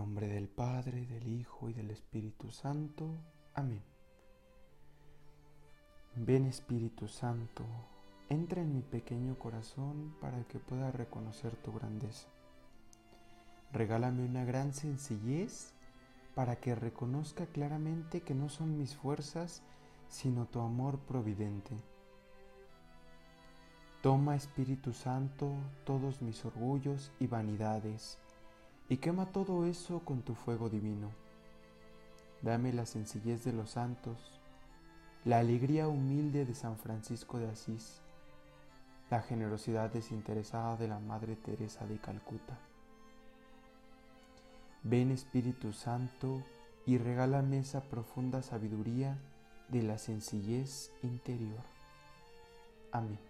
nombre del Padre, del Hijo y del Espíritu Santo. Amén. Ven Espíritu Santo, entra en mi pequeño corazón para que pueda reconocer tu grandeza. Regálame una gran sencillez para que reconozca claramente que no son mis fuerzas, sino tu amor providente. Toma Espíritu Santo todos mis orgullos y vanidades, y quema todo eso con tu fuego divino. Dame la sencillez de los santos, la alegría humilde de San Francisco de Asís, la generosidad desinteresada de la Madre Teresa de Calcuta. Ven Espíritu Santo y regálame esa profunda sabiduría de la sencillez interior. Amén.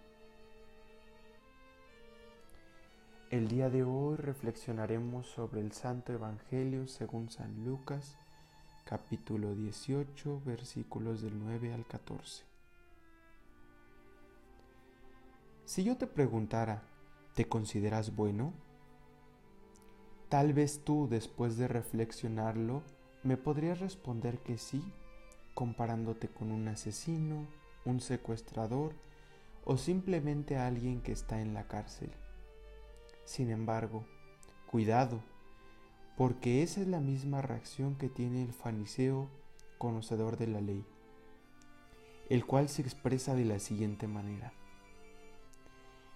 El día de hoy reflexionaremos sobre el Santo Evangelio según San Lucas, capítulo 18, versículos del 9 al 14. Si yo te preguntara, ¿te consideras bueno? Tal vez tú, después de reflexionarlo, me podrías responder que sí, comparándote con un asesino, un secuestrador o simplemente alguien que está en la cárcel. Sin embargo, cuidado, porque esa es la misma reacción que tiene el fariseo conocedor de la ley, el cual se expresa de la siguiente manera.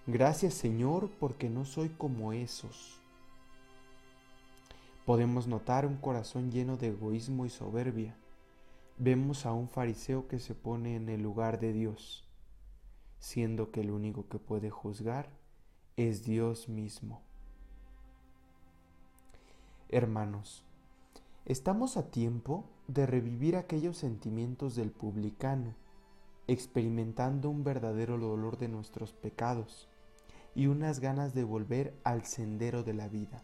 Gracias Señor porque no soy como esos. Podemos notar un corazón lleno de egoísmo y soberbia. Vemos a un fariseo que se pone en el lugar de Dios, siendo que el único que puede juzgar es Dios mismo. Hermanos, estamos a tiempo de revivir aquellos sentimientos del publicano, experimentando un verdadero dolor de nuestros pecados y unas ganas de volver al sendero de la vida.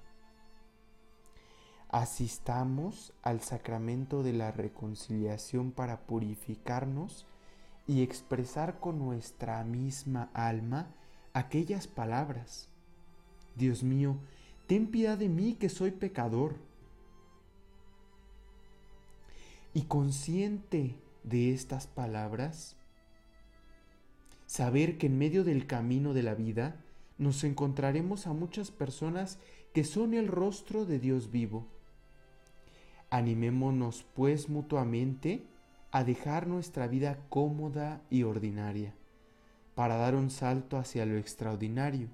Asistamos al sacramento de la reconciliación para purificarnos y expresar con nuestra misma alma aquellas palabras. Dios mío, ten piedad de mí que soy pecador. Y consciente de estas palabras, saber que en medio del camino de la vida nos encontraremos a muchas personas que son el rostro de Dios vivo. Animémonos pues mutuamente a dejar nuestra vida cómoda y ordinaria para dar un salto hacia lo extraordinario.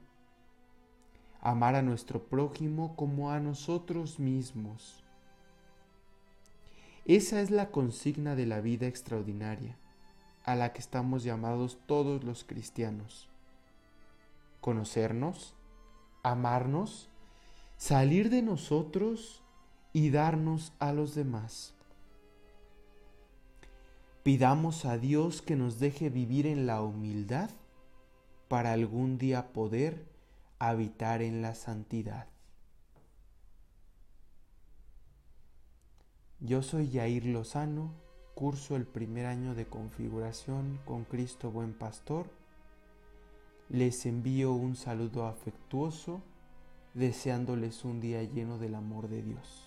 Amar a nuestro prójimo como a nosotros mismos. Esa es la consigna de la vida extraordinaria, a la que estamos llamados todos los cristianos. Conocernos, amarnos, salir de nosotros y darnos a los demás. Pidamos a Dios que nos deje vivir en la humildad para algún día poder habitar en la santidad. Yo soy Yair Lozano, curso el primer año de configuración con Cristo Buen Pastor. Les envío un saludo afectuoso, deseándoles un día lleno del amor de Dios.